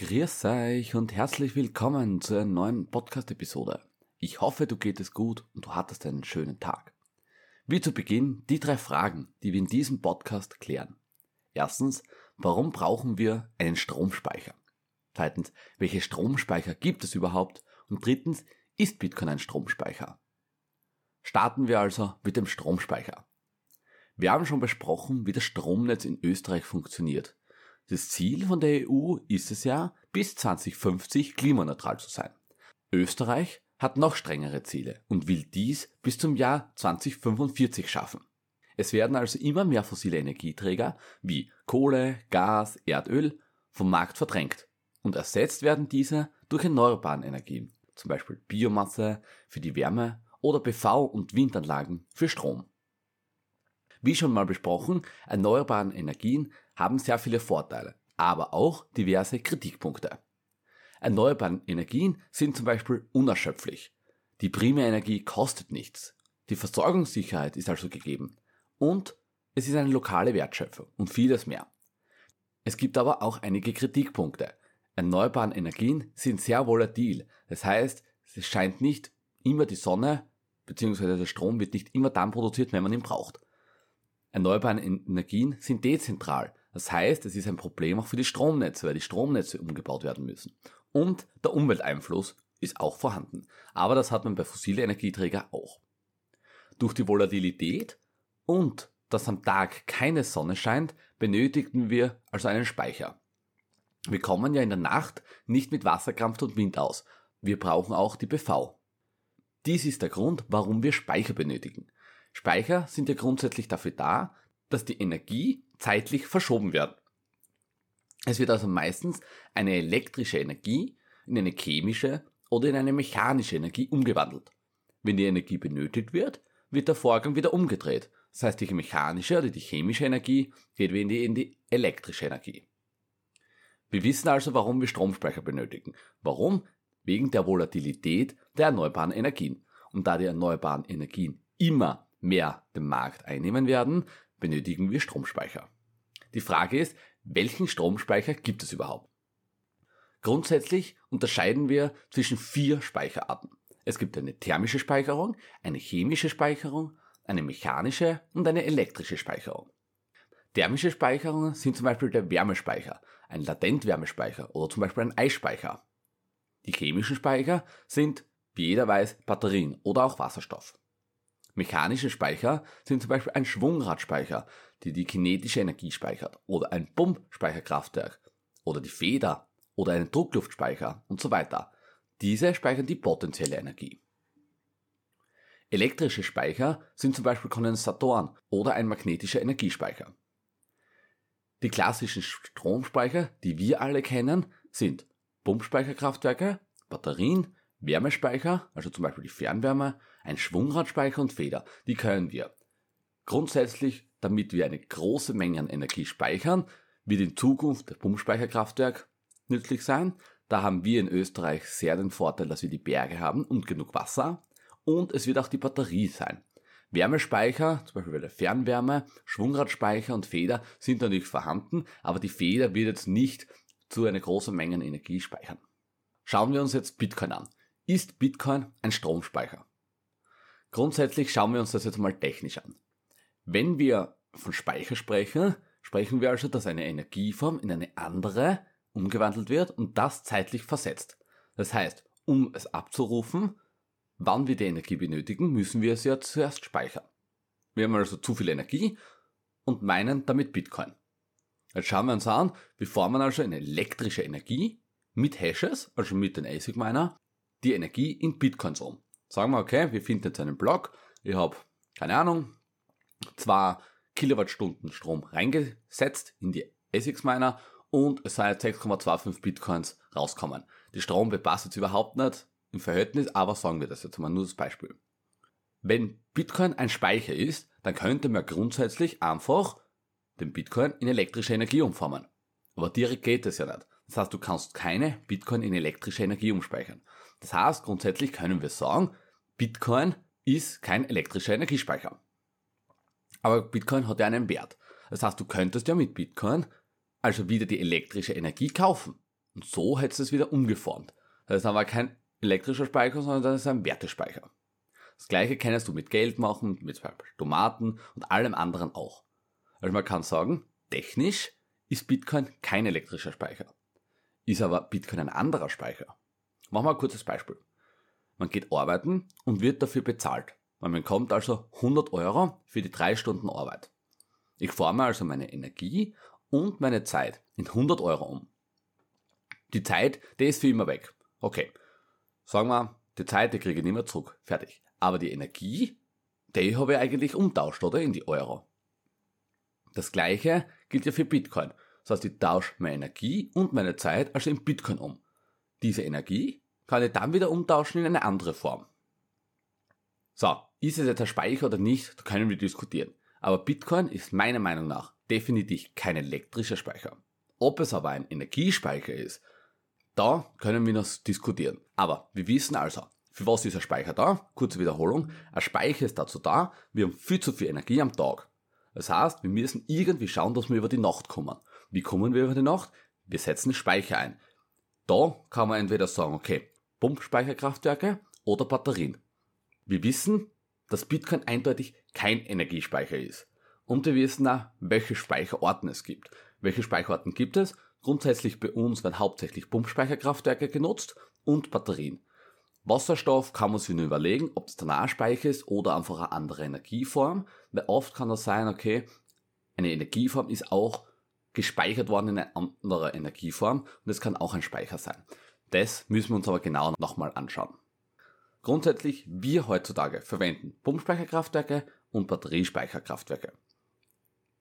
Grüß euch und herzlich willkommen zu einer neuen Podcast-Episode. Ich hoffe, du geht es gut und du hattest einen schönen Tag. Wie zu Beginn die drei Fragen, die wir in diesem Podcast klären. Erstens, warum brauchen wir einen Stromspeicher? Zweitens, welche Stromspeicher gibt es überhaupt? Und drittens, ist Bitcoin ein Stromspeicher? Starten wir also mit dem Stromspeicher. Wir haben schon besprochen, wie das Stromnetz in Österreich funktioniert das Ziel von der EU ist es ja, bis 2050 klimaneutral zu sein. Österreich hat noch strengere Ziele und will dies bis zum Jahr 2045 schaffen. Es werden also immer mehr fossile Energieträger wie Kohle, Gas, Erdöl vom Markt verdrängt und ersetzt werden diese durch erneuerbare Energien, zum Beispiel Biomasse für die Wärme oder PV- und Windanlagen für Strom. Wie schon mal besprochen, erneuerbaren Energien haben sehr viele Vorteile, aber auch diverse Kritikpunkte. Erneuerbare Energien sind zum Beispiel unerschöpflich. Die Primärenergie kostet nichts. Die Versorgungssicherheit ist also gegeben. Und es ist eine lokale Wertschöpfung und vieles mehr. Es gibt aber auch einige Kritikpunkte. Erneuerbare Energien sind sehr volatil. Das heißt, es scheint nicht immer die Sonne bzw. der Strom wird nicht immer dann produziert, wenn man ihn braucht. Erneuerbare Energien sind dezentral. Das heißt, es ist ein Problem auch für die Stromnetze, weil die Stromnetze umgebaut werden müssen. Und der Umwelteinfluss ist auch vorhanden. Aber das hat man bei fossilen Energieträgern auch. Durch die Volatilität und dass am Tag keine Sonne scheint, benötigen wir also einen Speicher. Wir kommen ja in der Nacht nicht mit Wasserkraft und Wind aus. Wir brauchen auch die PV. Dies ist der Grund, warum wir Speicher benötigen. Speicher sind ja grundsätzlich dafür da, dass die Energie zeitlich verschoben wird. Es wird also meistens eine elektrische Energie in eine chemische oder in eine mechanische Energie umgewandelt. Wenn die Energie benötigt wird, wird der Vorgang wieder umgedreht. Das heißt, die mechanische oder die chemische Energie geht wieder in die elektrische Energie. Wir wissen also, warum wir Stromspeicher benötigen. Warum? Wegen der Volatilität der erneuerbaren Energien. Und da die erneuerbaren Energien immer mehr den Markt einnehmen werden, benötigen wir Stromspeicher. Die Frage ist, welchen Stromspeicher gibt es überhaupt? Grundsätzlich unterscheiden wir zwischen vier Speicherarten. Es gibt eine thermische Speicherung, eine chemische Speicherung, eine mechanische und eine elektrische Speicherung. Thermische Speicherungen sind zum Beispiel der Wärmespeicher, ein Latentwärmespeicher oder zum Beispiel ein Eisspeicher. Die chemischen Speicher sind, wie jeder weiß, Batterien oder auch Wasserstoff. Mechanische Speicher sind zum Beispiel ein Schwungradspeicher, die die kinetische Energie speichert, oder ein Pumpspeicherkraftwerk, oder die Feder, oder ein Druckluftspeicher und so weiter. Diese speichern die potenzielle Energie. Elektrische Speicher sind zum Beispiel Kondensatoren oder ein magnetischer Energiespeicher. Die klassischen Stromspeicher, die wir alle kennen, sind Pumpspeicherkraftwerke, Batterien, Wärmespeicher, also zum Beispiel die Fernwärme, ein Schwungradspeicher und Feder. Die können wir. Grundsätzlich, damit wir eine große Menge an Energie speichern, wird in Zukunft das Pumpspeicherkraftwerk nützlich sein. Da haben wir in Österreich sehr den Vorteil, dass wir die Berge haben und genug Wasser. Und es wird auch die Batterie sein. Wärmespeicher, zum Beispiel bei der Fernwärme, Schwungradspeicher und Feder sind natürlich vorhanden, aber die Feder wird jetzt nicht zu einer großen Menge Energie speichern. Schauen wir uns jetzt Bitcoin an. Ist Bitcoin ein Stromspeicher? Grundsätzlich schauen wir uns das jetzt mal technisch an. Wenn wir von Speicher sprechen, sprechen wir also, dass eine Energieform in eine andere umgewandelt wird und das zeitlich versetzt. Das heißt, um es abzurufen, wann wir die Energie benötigen, müssen wir es ja zuerst speichern. Wir haben also zu viel Energie und meinen damit Bitcoin. Jetzt schauen wir uns an, wir formen also eine elektrische Energie mit Hashes, also mit den ASIC Miner, die Energie in Bitcoins um. Sagen wir, okay, wir finden jetzt einen Block, ich habe, keine Ahnung, zwei Kilowattstunden Strom reingesetzt in die ASICs Miner und es sind 6,25 Bitcoins rauskommen. Die Strom passt jetzt überhaupt nicht im Verhältnis, aber sagen wir das jetzt mal nur das Beispiel. Wenn Bitcoin ein Speicher ist, dann könnte man grundsätzlich einfach den Bitcoin in elektrische Energie umformen. Aber direkt geht das ja nicht. Das heißt, du kannst keine Bitcoin in elektrische Energie umspeichern. Das heißt, grundsätzlich können wir sagen, Bitcoin ist kein elektrischer Energiespeicher. Aber Bitcoin hat ja einen Wert. Das heißt, du könntest ja mit Bitcoin also wieder die elektrische Energie kaufen. Und so hättest du es wieder umgeformt. Das ist aber kein elektrischer Speicher, sondern das ist ein Wertespeicher. Das gleiche kannst du mit Geld machen, mit zum Beispiel Tomaten und allem anderen auch. Also man kann sagen, technisch ist Bitcoin kein elektrischer Speicher. Ist aber Bitcoin ein anderer Speicher. Machen wir ein kurzes Beispiel. Man geht arbeiten und wird dafür bezahlt. Man bekommt also 100 Euro für die drei Stunden Arbeit. Ich forme also meine Energie und meine Zeit in 100 Euro um. Die Zeit, die ist für immer weg. Okay. Sagen wir, die Zeit, die kriege ich nicht mehr zurück. Fertig. Aber die Energie, die habe ich eigentlich umtauscht, oder? In die Euro. Das gleiche gilt ja für Bitcoin. Das heißt, ich tausche meine Energie und meine Zeit also in Bitcoin um. Diese Energie kann ich dann wieder umtauschen in eine andere Form. So, ist es jetzt ein Speicher oder nicht, da können wir diskutieren. Aber Bitcoin ist meiner Meinung nach definitiv kein elektrischer Speicher. Ob es aber ein Energiespeicher ist, da können wir noch diskutieren. Aber wir wissen also, für was ist ein Speicher da? Kurze Wiederholung. Ein Speicher ist dazu da, wir haben viel zu viel Energie am Tag. Das heißt, wir müssen irgendwie schauen, dass wir über die Nacht kommen. Wie kommen wir über die Nacht? Wir setzen Speicher ein. Da kann man entweder sagen, okay, Pumpspeicherkraftwerke oder Batterien. Wir wissen, dass Bitcoin eindeutig kein Energiespeicher ist. Und wir wissen auch, welche Speicherorten es gibt. Welche Speicherorten gibt es? Grundsätzlich bei uns werden hauptsächlich Pumpspeicherkraftwerke genutzt und Batterien. Wasserstoff kann man sich nur überlegen, ob es der Nahspeicher ist oder einfach eine andere Energieform, weil oft kann das sein, okay, eine Energieform ist auch gespeichert worden in eine andere Energieform und es kann auch ein Speicher sein. Das müssen wir uns aber genau nochmal anschauen. Grundsätzlich, wir heutzutage verwenden Pumpspeicherkraftwerke und Batteriespeicherkraftwerke.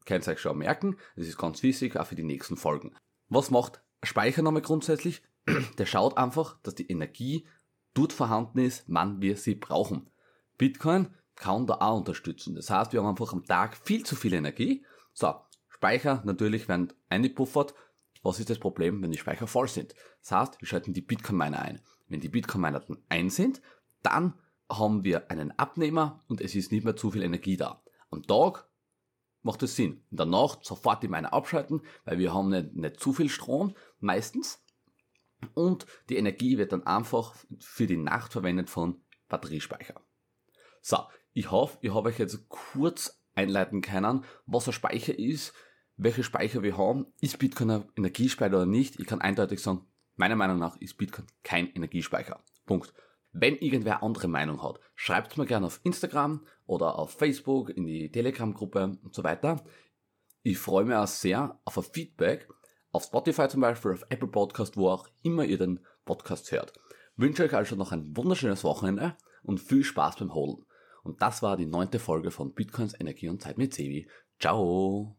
Könnt ihr euch schon merken, das ist ganz wichtig, auch für die nächsten Folgen. Was macht Speicher nochmal grundsätzlich? Der schaut einfach, dass die Energie dort vorhanden ist, wann wir sie brauchen. Bitcoin kann da auch unterstützen. Das heißt, wir haben einfach am Tag viel zu viel Energie. So, Speicher natürlich werden eingepuffert. Was ist das Problem, wenn die Speicher voll sind? Das heißt, wir schalten die Bitcoin-Miner ein. Wenn die Bitcoin-Miner dann ein sind, dann haben wir einen Abnehmer und es ist nicht mehr zu viel Energie da. Am Tag macht es Sinn. In der Nacht sofort die Miner abschalten, weil wir haben nicht, nicht zu viel Strom meistens. Und die Energie wird dann einfach für die Nacht verwendet von Batteriespeicher. So, ich hoffe, ich habe euch jetzt kurz einleiten können, was ein Speicher ist, welche Speicher wir haben, ist Bitcoin ein Energiespeicher oder nicht. Ich kann eindeutig sagen, meiner Meinung nach ist Bitcoin kein Energiespeicher. Punkt. Wenn irgendwer andere Meinung hat, schreibt mir gerne auf Instagram oder auf Facebook, in die Telegram-Gruppe und so weiter. Ich freue mich auch sehr auf ein Feedback auf Spotify zum Beispiel, auf Apple Podcast, wo auch immer ihr den Podcast hört. wünsche euch also noch ein wunderschönes Wochenende und viel Spaß beim Holen. Und das war die neunte Folge von Bitcoins Energie und Zeit mit Sevi. Ciao!